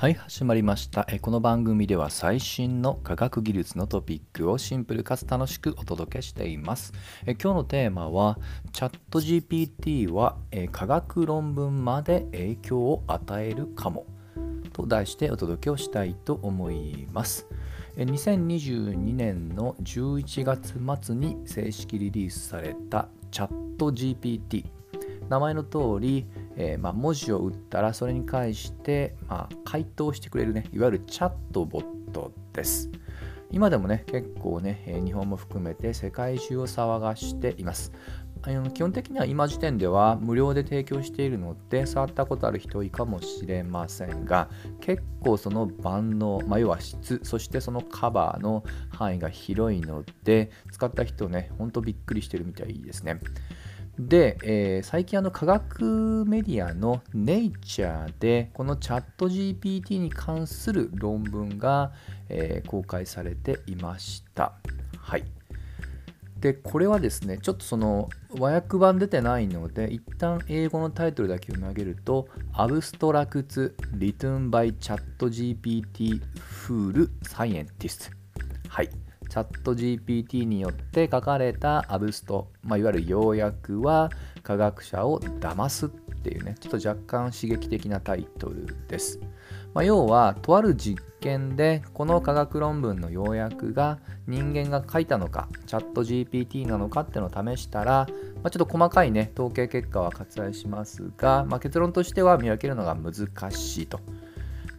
はい始まりました。この番組では最新の科学技術のトピックをシンプルかつ楽しくお届けしています。今日のテーマはチャット GPT は科学論文まで影響を与えるかも。と題してお届けをしたいと思います。2022年の11月末に正式リリースされたチャット GPT 名前の通り、えー、まあ、文字を打ったらそれに対して、まあ、回答してくれるねいわゆるチャットボットです。今でもね結構ね日本も含めて世界中を騒がしています。あの基本的には今時点では無料で提供しているので触ったことある人多いかもしれませんが結構その万能、まあ、要は質そしてそのカバーの範囲が広いので使った人ねほんとびっくりしてるみたいですね。で、えー、最近あの科学メディアのネイチャーでこのチャット GPT に関する論文が、えー、公開されていました。はい。で、これはですね、ちょっとその和訳版出てないので、一旦英語のタイトルだけを投げると、Abstracts Written by ChatGPT Full Scientist。はい。チャット GPT によって書かれたアブスト、まあ、いわゆる要約は科学者を騙すっていうね、ちょっと若干刺激的なタイトルです。まあ、要は、とある実験でこの科学論文の要約が人間が書いたのか、チャット GPT なのかっていうのを試したら、まあ、ちょっと細かいね、統計結果は割愛しますが、まあ、結論としては見分けるのが難しいと。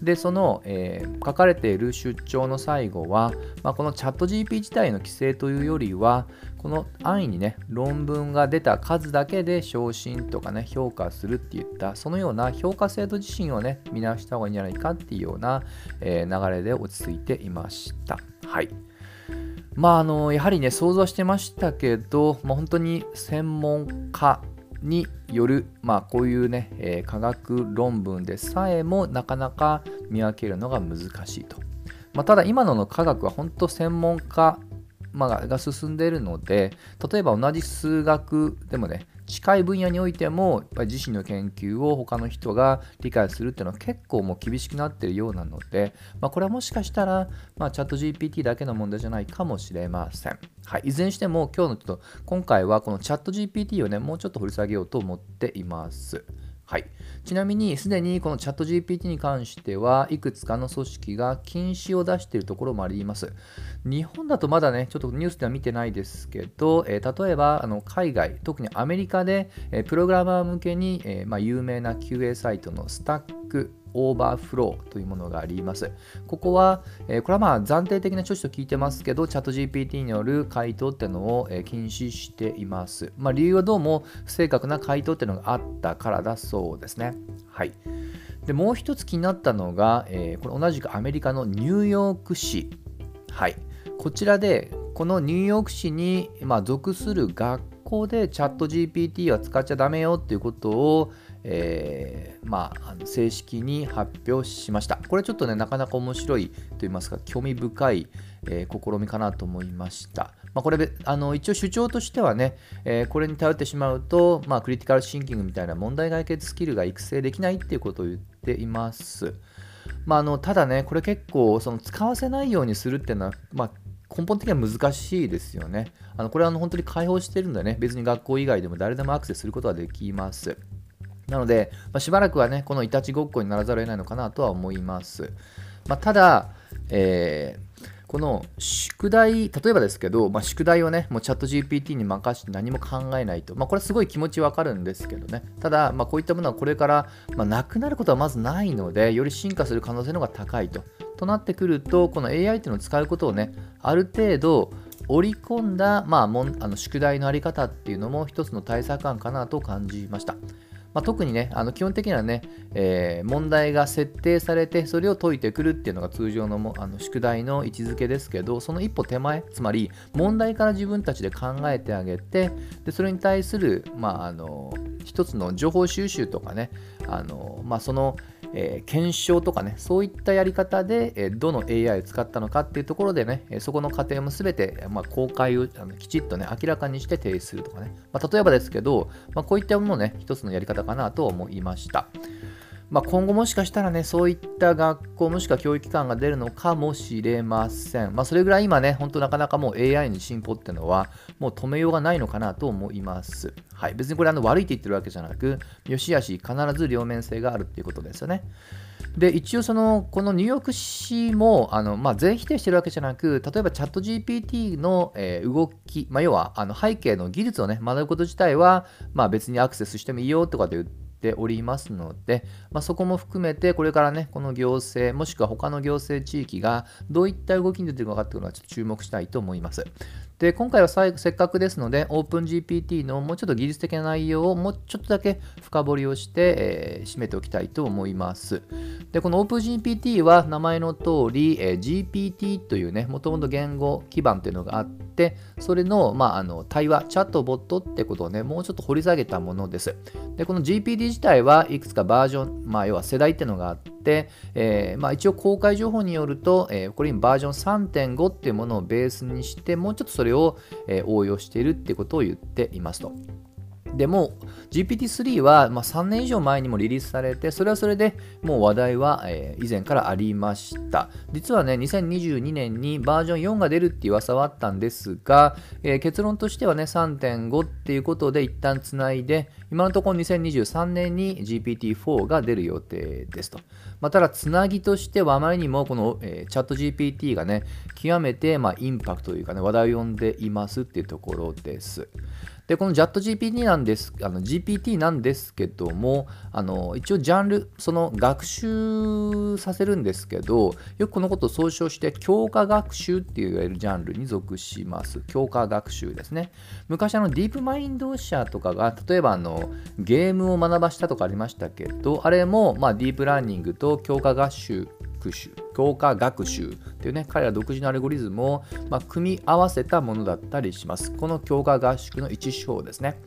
でその、えー、書かれている出張の最後は、まあ、このチャット GP 自体の規制というよりはこの安易にね論文が出た数だけで昇進とかね評価するっていったそのような評価制度自身をね見直した方がいいんじゃないかっていうような、えー、流れで落ち着いていました。はい。まああのやはりね想像してましたけど、まあ、本当に専門家による、まあ、こういうね、えー、科学論文でさえもなかなか見分けるのが難しいと。まあ、ただ今のの科学は本当専門家、まあ、が進んでいるので例えば同じ数学でもね近い分野においてもやっぱり自身の研究を他の人が理解するっていうのは結構もう厳しくなってるようなので、まあ、これはもしかしたら、まあ、チャット GPT だけの問題じゃないかもしれません。はい、いずれにしても今日のちょっと今回はこのチャット GPT をねもうちょっと掘り下げようと思っています。はい、ちなみにすでにこのチャット GPT に関してはいくつかの組織が禁止を出しているところもあります。日本だとまだね、ちょっとニュースでは見てないですけど、えー、例えばあの海外、特にアメリカで、えー、プログラマー向けに、えー、まあ、有名な QA サイトの Stack Overflow というものがあります。ここは、えー、これはまあ暫定的な処置と聞いてますけど、チャット GPT による回答っていうのを、えー、禁止しています。まあ、理由はどうも不正確な回答っていうのがあったからだそうですね。はい。で、もう一つ気になったのが、えー、これ同じくアメリカのニューヨーク市。はい。こちらで、このニューヨーク市に、まあ、属する学校でチャット GPT は使っちゃダメよっていうことを、えー、まあ、あの正式に発表しました。これちょっとね、なかなか面白いと言いますか、興味深い、えー、試みかなと思いました。まあ、これあの一応主張としてはね、えー、これに頼ってしまうと、まあ、クリティカルシンキングみたいな問題解決スキルが育成できないっていうことを言っています。まあ、あのただね、これ結構その使わせないようにするっていうのは、まあ、根本的には難しいですよね。あのこれはあの本当に開放してるんでね、別に学校以外でも誰でもアクセスすることができます。なので、まあ、しばらくはね、このいたちごっこにならざるを得ないのかなとは思います。まあ、ただ、えー、この宿題、例えばですけど、まあ、宿題をね、もうチャット GPT に任せて何も考えないと、まあ、これすごい気持ちわかるんですけどね、ただ、ま、こういったものはこれから、ま、なくなることはまずないので、より進化する可能性の方が高いと。となってくると、この AI っていうのを使うことをね、ある程度、織り込んだ、まあ、もんあの宿題のあり方っていうのも一つの対策案かなと感じました。まあ、特にね、あの基本的にはね、えー、問題が設定されて、それを解いてくるっていうのが通常のもあの宿題の位置づけですけど、その一歩手前、つまり問題から自分たちで考えてあげて、でそれに対する、まあ、あの一つの情報収集とかね、あのまあ、そのえー、検証とかね、そういったやり方で、え、どの AI を使ったのかっていうところでね、そこの過程も全て、まあ、公開をあのきちっとね、明らかにして提出するとかね、まあ、例えばですけど、まあ、こういったものね、一つのやり方かなと思いました。まあ、今後もしかしたらね、そういった学校もしくは教育機関が出るのかもしれません。まあ、それぐらい今ね、本当なかなかもう AI の進歩っていうのは、もう止めようがないのかなと思います。はい。別にこれあの悪いって言ってるわけじゃなく、よしあし必ず両面性があるっていうことですよね。で一応そのこのニューヨーク市もあの、まあ、全否定してるわけじゃなく例えばチャット GPT の、えー、動き、まあ、要はあの背景の技術をね学ぶこと自体は、まあ、別にアクセスしてもいいよとかで言ってておりますので、まあ、そこも含めてこれからねこの行政もしくは他の行政地域がどういった動きに出てるのかっていうのはちょっと注目したいと思います。で今回は最後せっかくですので OpenGPT のもうちょっと技術的な内容をもうちょっとだけ深掘りをして、えー、締めておきたいと思います。でこの OpenGPT は名前の通り、えー、GPT というねもともと言語基盤というのがあってそれの,、まあ、あの対話チャットボットってことをねもうちょっと掘り下げたものです。でこの GPD 自体はいくつかバージョン、まあ、要は世代ってのがあって、えー、まあ、一応公開情報によると、えー、これ今バージョン3.5っていうものをベースにしてもうちょっとそれを、え、応用しているってことを言っていますと。でも GPT-3 は、まあ、3年以上前にもリリースされて、それはそれでもう話題は、以前からありました。実はね、2022年にバージョン4が出るっていう噂はあったんですが、え、結論としてはね、3.5っていうことで一旦つないで、今のところ2023年に GPT-4 が出る予定ですと。まあ、ただ、つなぎとしてはあまりにもこの、えー、チャット GPT がね、極めて、ま、インパクトというかね、話題を呼んでいますっていうところです。で、この JATGPT なんです、あの GPT なんですけども、あの一応ジャンル、その学習させるんですけど、よくこのことを総称して強化学習って言われるジャンルに属します。強化学習ですね。昔あのディープマインド社とかが、例えばあのゲームを学ばしたとかありましたけど、あれもまあディープラーニングと強化学習学習、強化学習っていうね、彼ら独自のアルゴリズムを、まあ、組み合わせたものだったりします。この強化合宿の一手法ですね。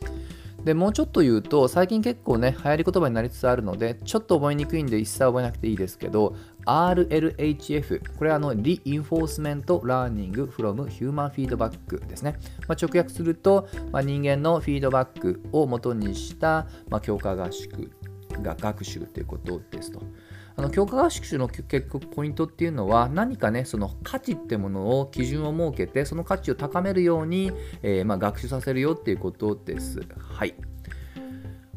でもうちょっと言うと、最近結構ね、流行り言葉になりつつあるので、ちょっと覚えにくいんで一切覚えなくていいですけど、RLHF、これはあの Reinforcement Learning from Human Feedback ですね。まあ、直訳すると、まあ、人間のフィードバックを元にした、まあ、強化合宿が学習ということですと。あの強化合宿の結局ポイントっていうのは何かねその価値ってものを基準を設けてその価値を高めるように、えー、まあ、学習させるよっていうことです。はい。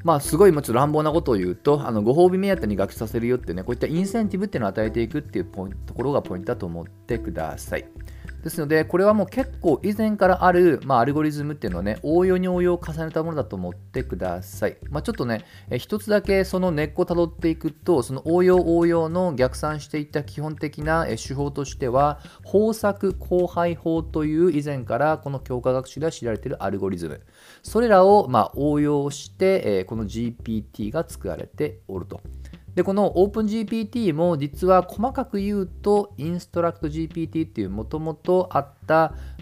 まあすごいもちろん乱暴なことを言うとあのご褒美目当てに学習させるよってねこういったインセンティブっていうのを与えていくっていうところがポイントだと思ってください。ですので、これはもう結構以前からある、まあ、アルゴリズムっていうのはね、応用に応用を重ねたものだと思ってください。まあ、ちょっとね、え一つだけその根っこをたどっていくと、その応用応用の逆算していった基本的な手法としては、方策交配法という以前からこの強化学習では知られているアルゴリズム。それらをま応用して、この GPT が作られておると。で、この OpenGPT も実は細かく言うと、インストラクト GPT っていうもともとあっ、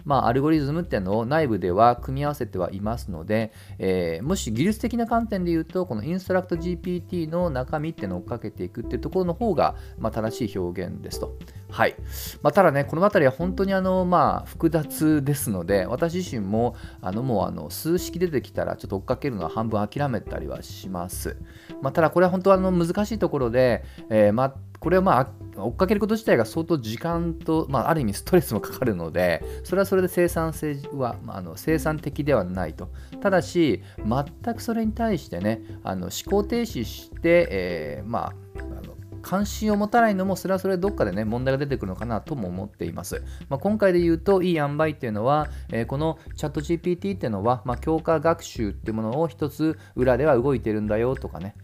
まあ、アルゴリズムっていうのを内部では組み合わせてはいますので、えー、もし技術的な観点で言うと、このインストラクト GPT の中身っていうのを追っかけていくっていうところの方が、まあ、正しい表現ですと。はい。まあ、ただね、この辺りは本当にあの、まあ、複雑ですので、私自身も、あの、もうあの、数式出てきたら、ちょっと追っかけるのは半分諦めたりはします。まあ、ただ、これは本当はあの難しいところで、えー、これはまあ、追っかけること自体が相当時間と、まあ、ある意味ストレスもかかるので、それはそれで生産性は、まあ、あの生産的ではないと。ただし、全くそれに対してね、あの思考停止して、えー、まあ、関心を持たないのもそれはそれどっかでね問題が出てくるのかなとも思っています、まあ、今回で言うといい塩梅っていうのは、えー、このチャット GPT っていうのは、まあ、強化学習っていうものを一つ裏では動いてるんだよとかね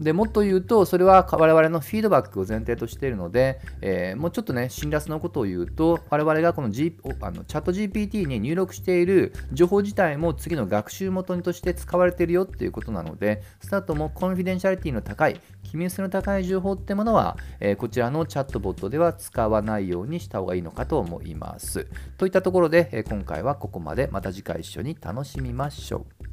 でもっと言うと、それは我々のフィードバックを前提としているので、えー、もうちょっとね、辛辣なことを言うと、我々がこの,、G、あのチャット GPT に入力している情報自体も次の学習元にとして使われているよっていうことなので、スタートもコンフィデンシャリティの高い、機密性の高い情報ってものは、えー、こちらのチャットボットでは使わないようにした方がいいのかと思います。といったところで、え、今回はここまで。また次回一緒に楽しみましょう。